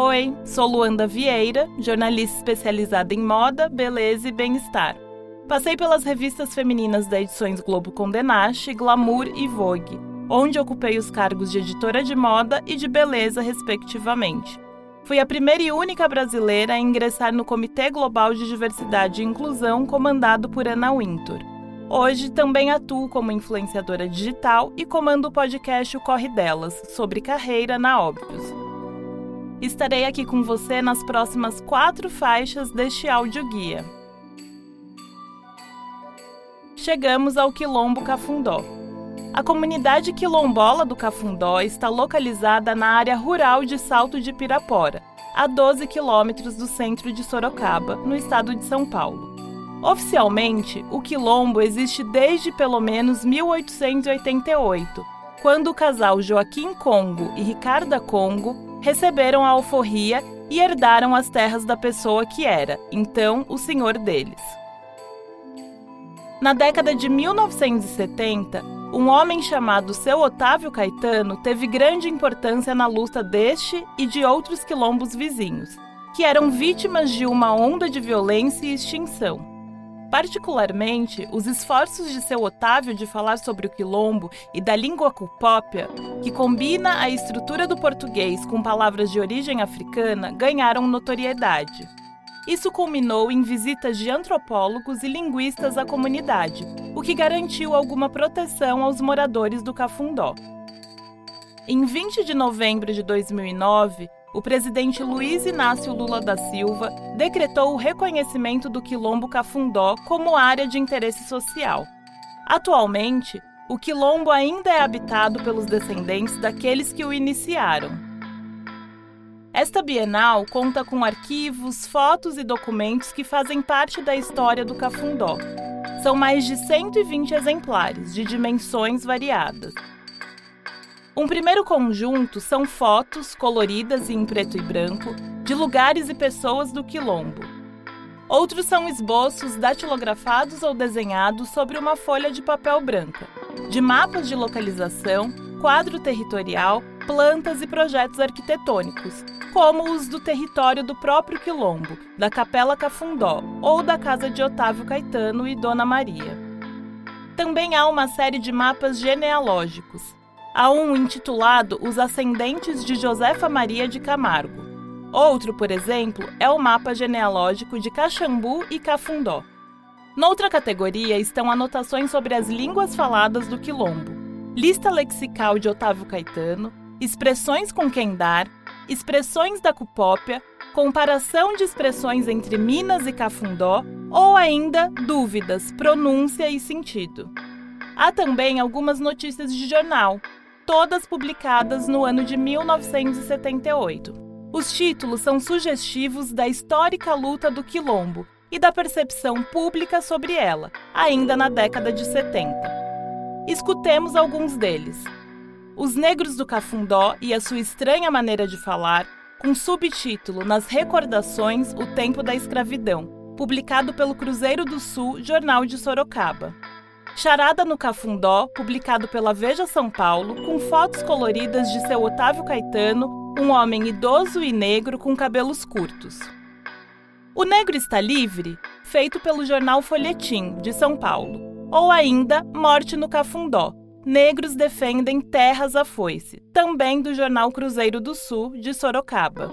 Oi, sou Luanda Vieira, jornalista especializada em moda, beleza e bem-estar. Passei pelas revistas femininas da edições Globo Condenache, Glamour e Vogue, onde ocupei os cargos de editora de moda e de beleza, respectivamente. Fui a primeira e única brasileira a ingressar no Comitê Global de Diversidade e Inclusão, comandado por Ana Wintour. Hoje também atuo como influenciadora digital e comando o podcast O Corre Delas, sobre carreira na Óbvios. Estarei aqui com você nas próximas quatro faixas deste áudio guia. Chegamos ao Quilombo Cafundó. A comunidade quilombola do Cafundó está localizada na área rural de Salto de Pirapora, a 12 quilômetros do centro de Sorocaba, no estado de São Paulo. Oficialmente, o quilombo existe desde pelo menos 1888, quando o casal Joaquim Congo e Ricarda Congo receberam a alforria e herdaram as terras da pessoa que era, então, o senhor deles. Na década de 1970, um homem chamado seu Otávio Caetano teve grande importância na luta deste e de outros quilombos vizinhos, que eram vítimas de uma onda de violência e extinção. Particularmente, os esforços de seu Otávio de falar sobre o quilombo e da língua cupópia, que combina a estrutura do português com palavras de origem africana, ganharam notoriedade. Isso culminou em visitas de antropólogos e linguistas à comunidade, o que garantiu alguma proteção aos moradores do Cafundó. Em 20 de novembro de 2009, o presidente Luiz Inácio Lula da Silva decretou o reconhecimento do Quilombo Cafundó como área de interesse social. Atualmente, o quilombo ainda é habitado pelos descendentes daqueles que o iniciaram. Esta Bienal conta com arquivos, fotos e documentos que fazem parte da história do Cafundó. São mais de 120 exemplares, de dimensões variadas. Um primeiro conjunto são fotos, coloridas e em preto e branco, de lugares e pessoas do Quilombo. Outros são esboços datilografados ou desenhados sobre uma folha de papel branca, de mapas de localização, quadro territorial, plantas e projetos arquitetônicos, como os do território do próprio Quilombo, da Capela Cafundó ou da casa de Otávio Caetano e Dona Maria. Também há uma série de mapas genealógicos. Há um intitulado Os Ascendentes de Josefa Maria de Camargo. Outro, por exemplo, é o mapa genealógico de Caxambu e Cafundó. Noutra categoria estão anotações sobre as línguas faladas do Quilombo, lista lexical de Otávio Caetano, expressões com quem dar, expressões da cupópia, comparação de expressões entre Minas e Cafundó ou ainda dúvidas, pronúncia e sentido. Há também algumas notícias de jornal, todas publicadas no ano de 1978. Os títulos são sugestivos da histórica luta do Quilombo e da percepção pública sobre ela, ainda na década de 70. Escutemos alguns deles. Os Negros do Cafundó e a sua estranha maneira de falar, com subtítulo Nas Recordações O Tempo da Escravidão, publicado pelo Cruzeiro do Sul, Jornal de Sorocaba. Charada no Cafundó, publicado pela Veja São Paulo, com fotos coloridas de seu Otávio Caetano, um homem idoso e negro com cabelos curtos. O Negro Está Livre, feito pelo jornal Folhetim, de São Paulo. Ou ainda Morte no Cafundó, Negros defendem terras à foice, também do jornal Cruzeiro do Sul, de Sorocaba.